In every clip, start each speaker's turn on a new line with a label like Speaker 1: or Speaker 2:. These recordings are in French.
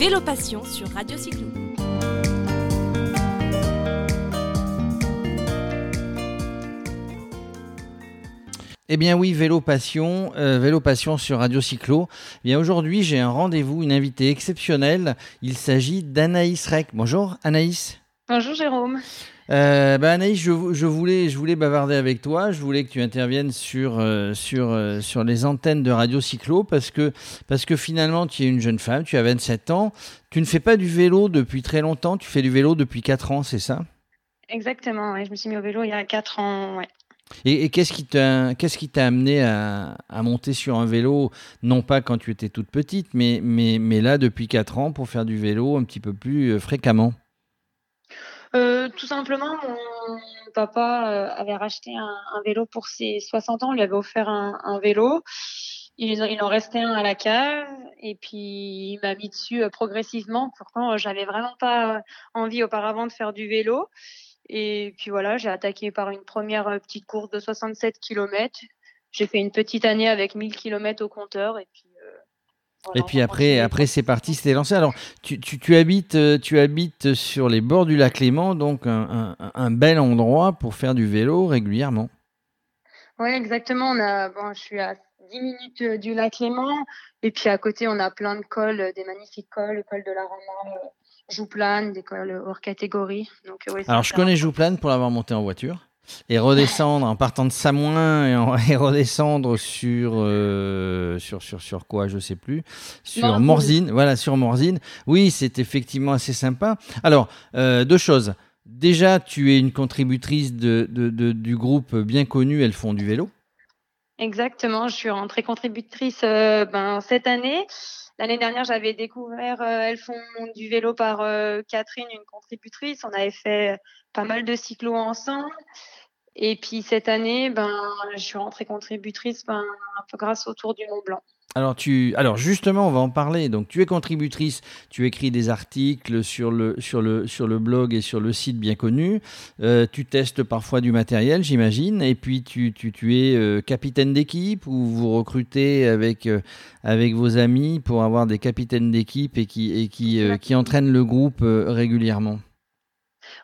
Speaker 1: Vélo Passion sur Radio Cyclo.
Speaker 2: Eh bien oui, Vélo Passion, euh, Vélo Passion sur Radio Cyclo. Eh bien aujourd'hui, j'ai un rendez-vous, une invitée exceptionnelle. Il s'agit d'Anaïs Rec. Bonjour Anaïs.
Speaker 3: Bonjour Jérôme.
Speaker 2: Euh, bah, Anaïs, je, je, voulais, je voulais bavarder avec toi. Je voulais que tu interviennes sur, euh, sur, euh, sur les antennes de Radio Cyclo parce que, parce que finalement, tu es une jeune femme, tu as 27 ans. Tu ne fais pas du vélo depuis très longtemps, tu fais du vélo depuis 4 ans, c'est ça?
Speaker 3: Exactement, ouais. je me suis mis au vélo il y a 4 ans. Ouais.
Speaker 2: Et, et qu'est-ce qui t'a amené à, à, monter sur un vélo, non pas quand tu étais toute petite, mais, mais, mais là depuis 4 ans pour faire du vélo un petit peu plus fréquemment
Speaker 3: euh, tout simplement, mon papa euh, avait racheté un, un, vélo pour ses 60 ans, on lui avait offert un, un vélo. Il, il, en restait un à la cave et puis il m'a mis dessus euh, progressivement. Pourtant, j'avais vraiment pas envie auparavant de faire du vélo. Et puis voilà, j'ai attaqué par une première petite course de 67 km. J'ai fait une petite année avec 1000 km au compteur et puis
Speaker 2: et puis après, après c'est parti, c'était lancé. Alors, tu, tu, tu, habites, euh, tu habites sur les bords du lac Léman, donc un, un, un bel endroit pour faire du vélo régulièrement.
Speaker 3: Oui, exactement. On a, bon, je suis à 10 minutes euh, du lac Léman. Et puis à côté, on a plein de cols, euh, des magnifiques cols, le col de la Roma, Jouplane, des cols hors catégorie. Donc,
Speaker 2: ouais, Alors, je connais Jouplane pour l'avoir monté en voiture et redescendre en partant de Samoin et, en, et redescendre sur, euh, sur sur sur quoi je sais plus. Sur Morzine. Morzine voilà sur Morzine. Oui c'est effectivement assez sympa. Alors euh, deux choses. Déjà tu es une contributrice de, de, de, du groupe bien connu elles font du vélo.
Speaker 3: Exactement je suis rentrée contributrice euh, ben, cette année L'année dernière, j'avais découvert euh, Elles font du vélo par euh, Catherine, une contributrice. On avait fait pas mal de cyclos ensemble. Et puis cette année, ben, je suis rentrée contributrice ben, un peu grâce au Tour du Mont Blanc.
Speaker 2: Alors, tu, alors justement, on va en parler. Donc, tu es contributrice, tu écris des articles sur le, sur le, sur le blog et sur le site bien connu. Euh, tu testes parfois du matériel, j'imagine. Et puis, tu, tu, tu es euh, capitaine d'équipe ou vous recrutez avec, euh, avec vos amis pour avoir des capitaines d'équipe et qui, et qui, qui entraînent le groupe régulièrement?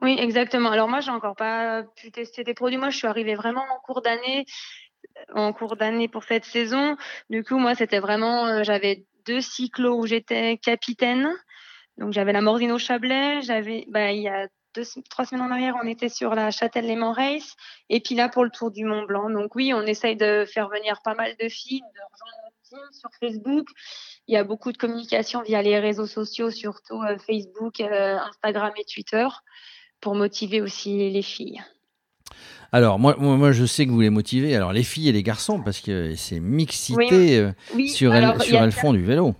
Speaker 3: Oui, exactement. Alors moi, j'ai encore pas pu tester des produits. Moi, je suis arrivée vraiment en cours d'année en cours d'année pour cette saison. Du coup, moi, c'était vraiment, euh, j'avais deux cyclos où j'étais capitaine. Donc, j'avais la Morzino Chablais. J'avais, bah, il y a deux, trois semaines en arrière, on était sur la Châtel-Léman Race. Et puis là, pour le Tour du Mont Blanc. Donc, oui, on essaye de faire venir pas mal de filles, de rejoindre notre team sur Facebook. Il y a beaucoup de communication via les réseaux sociaux, surtout euh, Facebook, euh, Instagram et Twitter, pour motiver aussi les filles.
Speaker 2: Alors, moi, moi, je sais que vous les motivez. Alors, les filles et les garçons, parce que c'est mixité oui, euh, oui. sur, Alors, elles, sur elles font du vélo.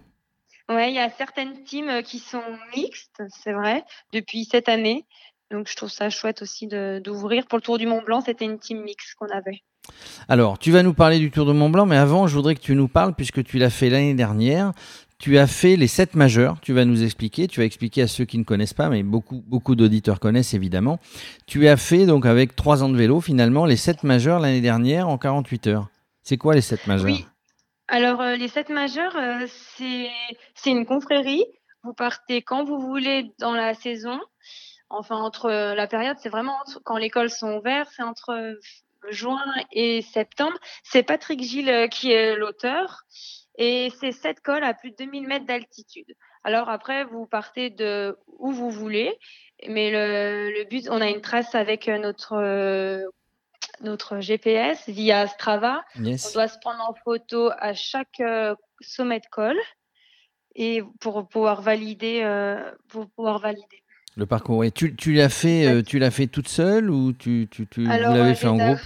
Speaker 3: Oui, il y a certaines teams qui sont mixtes, c'est vrai, depuis cette année. Donc, je trouve ça chouette aussi d'ouvrir. Pour le Tour du Mont Blanc, c'était une team mixte qu'on avait.
Speaker 2: Alors, tu vas nous parler du Tour de Mont Blanc, mais avant, je voudrais que tu nous parles, puisque tu l'as fait l'année dernière, tu as fait les sept majeurs, tu vas nous expliquer, tu vas expliquer à ceux qui ne connaissent pas, mais beaucoup, beaucoup d'auditeurs connaissent évidemment. Tu as fait donc avec trois ans de vélo finalement les sept majeurs l'année dernière en 48 heures. C'est quoi les sept majeurs?
Speaker 3: Oui, alors euh, les sept majeurs, euh, c'est une confrérie. Vous partez quand vous voulez dans la saison. Enfin, entre euh, la période, c'est vraiment entre, quand les cols sont ouverts, c'est entre juin et septembre. C'est Patrick Gilles qui est l'auteur. Et c'est sept cols à plus de 2000 mètres d'altitude. Alors après, vous partez de où vous voulez, mais le, le but, on a une trace avec notre euh, notre GPS via Strava.
Speaker 2: Yes.
Speaker 3: On doit se prendre en photo à chaque euh, sommet de col et pour pouvoir valider, euh, pour pouvoir valider.
Speaker 2: Le parcours. Oui. Tu, tu l'as fait, euh, tu l'as fait toute seule ou tu, tu, tu l'avais fait en groupe?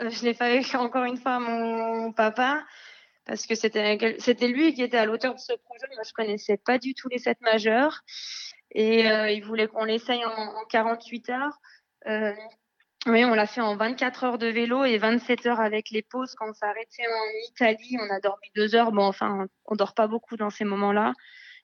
Speaker 3: Je l'ai fait encore une fois à mon papa parce que c'était lui qui était à l'auteur de ce projet. Moi, je connaissais pas du tout les sept majeurs et euh, il voulait qu'on l'essaye en, en, 48 heures. Euh, oui, on l'a fait en 24 heures de vélo et 27 heures avec les pauses quand on s'est en Italie. On a dormi deux heures. Bon, enfin, on, on dort pas beaucoup dans ces moments-là.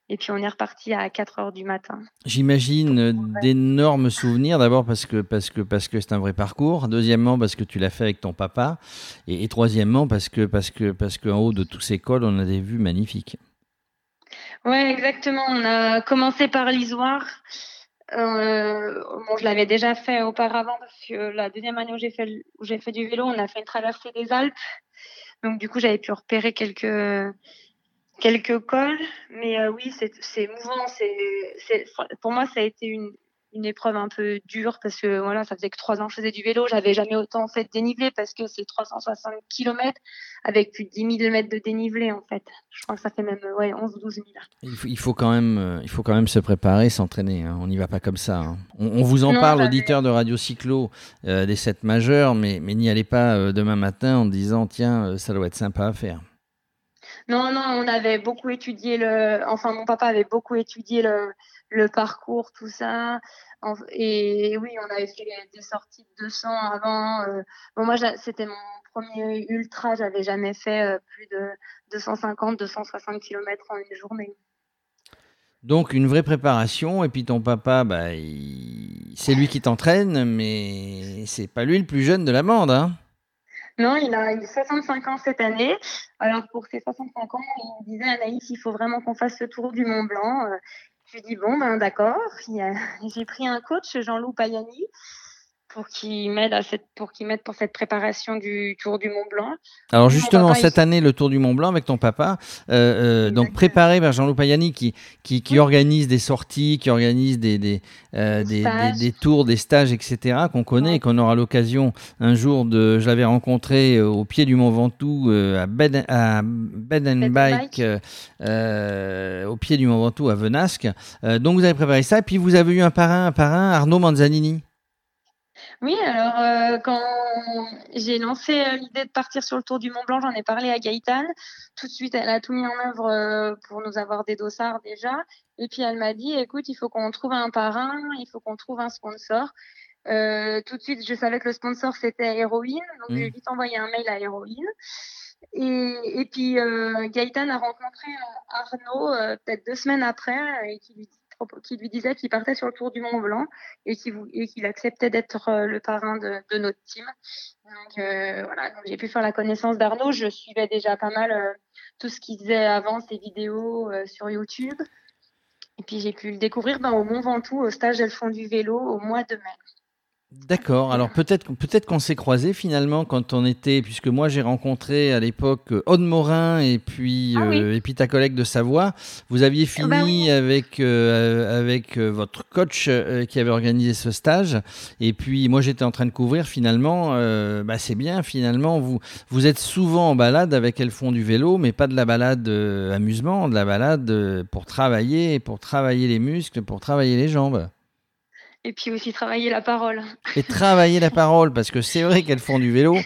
Speaker 3: Et puis on est reparti à 4 heures du matin.
Speaker 2: J'imagine d'énormes souvenirs. D'abord parce que parce que parce que c'est un vrai parcours. Deuxièmement parce que tu l'as fait avec ton papa. Et, et troisièmement parce que parce que parce qu'en haut de tous ces cols, on a des vues magnifiques.
Speaker 3: Ouais, exactement. On a commencé par l'Isoire. Euh, bon, je l'avais déjà fait auparavant parce que la deuxième année où j'ai fait, où j'ai fait du vélo, on a fait une traversée des Alpes. Donc, du coup, j'avais pu repérer quelques, quelques cols. Mais euh, oui, c'est, mouvant. C'est, pour moi, ça a été une, une épreuve un peu dure parce que voilà, ça faisait que trois ans que je faisais du vélo. J'avais jamais autant fait de dénivelé parce que c'est 360 km avec plus de 10 000 mètres de dénivelé en fait. Je crois que ça fait même ouais, 11 12 000.
Speaker 2: Il faut, il faut, quand même, euh, il faut quand même se préparer, s'entraîner. Hein. On n'y va pas comme ça. Hein. On, vous en parle, auditeur de Radio Cyclo, euh, des 7 majeurs, mais, mais n'y allez pas euh, demain matin en disant tiens, ça doit être sympa à faire.
Speaker 3: Non, non, on avait beaucoup étudié le. Enfin, mon papa avait beaucoup étudié le, parcours, tout ça. Et oui, on avait fait des sorties de 200 avant. Euh. Bon, moi, c'était mon premier ultra. J'avais jamais fait euh, plus de 250, 260 km en une journée.
Speaker 2: Donc une vraie préparation et puis ton papa, bah, c'est lui qui t'entraîne, mais c'est pas lui le plus jeune de la bande. Hein
Speaker 3: non, il a 65 ans cette année. Alors pour ses 65 ans, il me disait Anaïs, il faut vraiment qu'on fasse le tour du Mont Blanc. Euh. Je lui dis bon ben d'accord. J'ai pris un coach, Jean-Loup Payani, pour qu'il m'aide à cette pour cette préparation du Tour du Mont Blanc.
Speaker 2: Alors justement cette année le Tour du Mont Blanc avec ton papa, euh, euh, donc préparé par Jean-Loup Payani qui qui, qui organise des sorties, qui organise des des, euh, des, des, tours, des stages, etc. qu'on connaît et qu'on aura l'occasion un jour de. Je l'avais rencontré au pied du Mont Ventoux à Bed à Bed Bike, au pied du Mont Ventoux à Venasque. donc vous avez préparé ça et puis vous avez eu un parrain un parrain Arnaud Manzanini.
Speaker 3: Oui, alors euh, quand j'ai lancé euh, l'idée de partir sur le Tour du Mont Blanc, j'en ai parlé à Gaëtane. Tout de suite, elle a tout mis en œuvre euh, pour nous avoir des dossards déjà. Et puis elle m'a dit, écoute, il faut qu'on trouve un parrain, il faut qu'on trouve un sponsor. tout de suite, je savais que le sponsor c'était Héroïne, donc mmh. j'ai vite envoyé un mail à Héroïne. Et, et puis euh, Gaëtan a rencontré Arnaud peut-être deux semaines après et qui lui dit qui lui disait qu'il partait sur le tour du Mont Blanc et qu'il acceptait d'être euh, le parrain de, notre team. Donc euh, voilà, j'ai pu faire la connaissance d'Arnaud. Je suivais déjà pas mal euh, tout ce qu'il faisait avant, ses vidéos sur YouTube. Et puis j'ai pu le découvrir ben, au Mont Ventoux, au stage Elles font du vélo, au mois de mai.
Speaker 2: D'accord. Alors peut-être peut-être qu'on s'est croisé finalement quand on était, puisque moi j'ai rencontré à l'époque euh, Aude Morin et puis ah euh, et puis ta collègue de Savoie. Vous aviez ah bah fini avec euh, avec votre coach qui avait organisé ce stage. Et puis moi j'étais en train de couvrir finalement. bah c'est bien finalement. Vous vous êtes souvent en balade avec elles font du vélo, mais pas de la balade amusement, de la balade pour travailler, pour travailler les muscles, pour travailler les jambes.
Speaker 3: Et puis aussi travailler la parole.
Speaker 2: Et travailler la parole, parce que c'est vrai qu'elles font du vélo.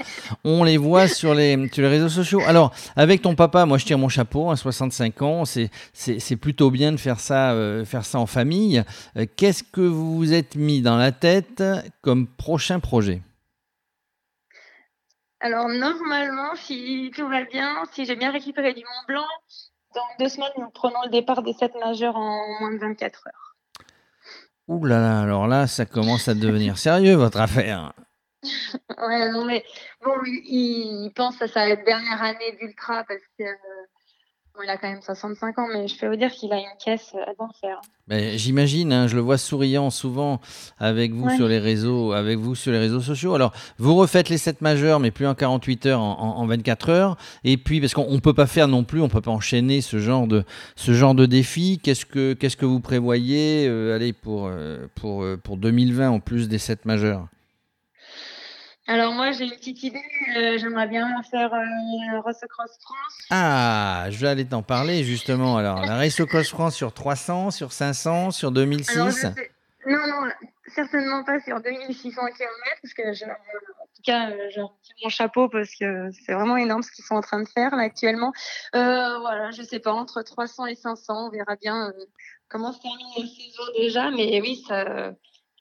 Speaker 2: On les voit sur les, sur les réseaux sociaux. Alors, avec ton papa, moi je tire mon chapeau, à 65 ans, c'est plutôt bien de faire ça, euh, faire ça en famille. Euh, qu'est-ce que vous vous êtes mis dans la tête comme prochain projet?
Speaker 3: Alors, normalement, si tout va bien, si j'ai bien récupéré du Mont Blanc, dans deux semaines, nous prenons le départ des 7 majeurs en moins de 24 heures.
Speaker 2: Ouh là là, alors là, ça commence à devenir sérieux, votre affaire.
Speaker 3: ouais, non, mais bon, il, pense à sa dernière année d'ultra parce que il a quand même 65 ans, mais je peux vous dire qu'il a une caisse à d'enfer.
Speaker 2: J'imagine, hein, je le vois souriant souvent avec vous sur les réseaux, avec vous sur les réseaux sociaux. Alors, vous refaites les 7 majeurs, mais plus en 48 heures, en, 24 heures. Et puis, parce qu'on ne peut pas faire non plus, on peut pas enchaîner ce genre de, ce genre de défi. Qu'est-ce que, qu'est-ce que vous prévoyez, euh, allez, pour, euh, pour, euh, pour 2020 en plus des 7 majeurs?
Speaker 3: Alors moi j'ai une petite idée, euh, j'aimerais bien faire une euh, Race Cross France.
Speaker 2: Ah, je vais aller t'en parler justement. Alors la Race Cross France sur 300, sur 500, sur 2006
Speaker 3: Non, non, certainement pas sur 2600 km parce que je, en tout cas euh, j'ai mon chapeau parce que c'est vraiment énorme ce qu'ils sont en train de faire là actuellement. voilà, je sais pas, entre 300 et 500, on verra bien comment se termine la saison déjà, mais oui, ça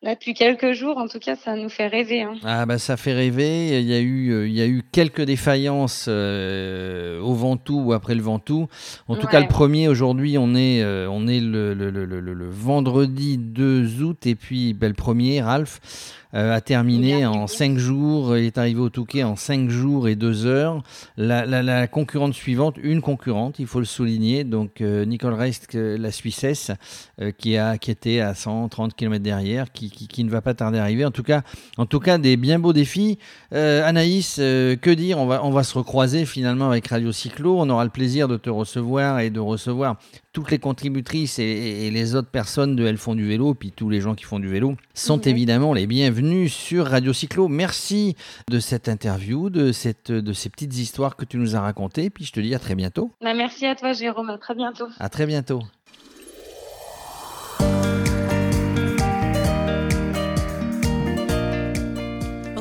Speaker 3: Là, depuis quelques jours, en tout cas, ça nous fait rêver. Hein.
Speaker 2: Ah bah ça fait rêver. Il y a eu, euh, il y a eu quelques défaillances euh, au Ventoux ou après le Ventoux. En tout cas, le premier aujourd'hui, on est, euh, on est le, le, le, le, vendredi 2 août et puis ben, le premier, Ralph. euh, a terminé en 5 jours, il est arrivé au Touquet en 5 jours et 2 heures. La, concurrente suivante, une concurrente, il faut le souligner, donc Nicole Rest, la Suissesse, qui, a, qui était à 130 km derrière, qui, qui, ne va pas tarder à arriver. En tout cas, en tout cas des bien beaux défis. Anaïs, que dire? On va, on va se recroiser finalement avec Radio Cyclo. On aura le plaisir de te recevoir et de recevoir toutes les contributrices et, les autres personnes de Elles font du vélo, puis tous les gens qui font du vélo, sont évidemment les bienvenus sur Radio Cyclo. Merci de cette interview, de, cette, de ces petites histoires que tu nous as racontées, puis je te dis à très bientôt.
Speaker 3: Bah, merci à toi Jérôme, à très bientôt.
Speaker 2: À très bientôt.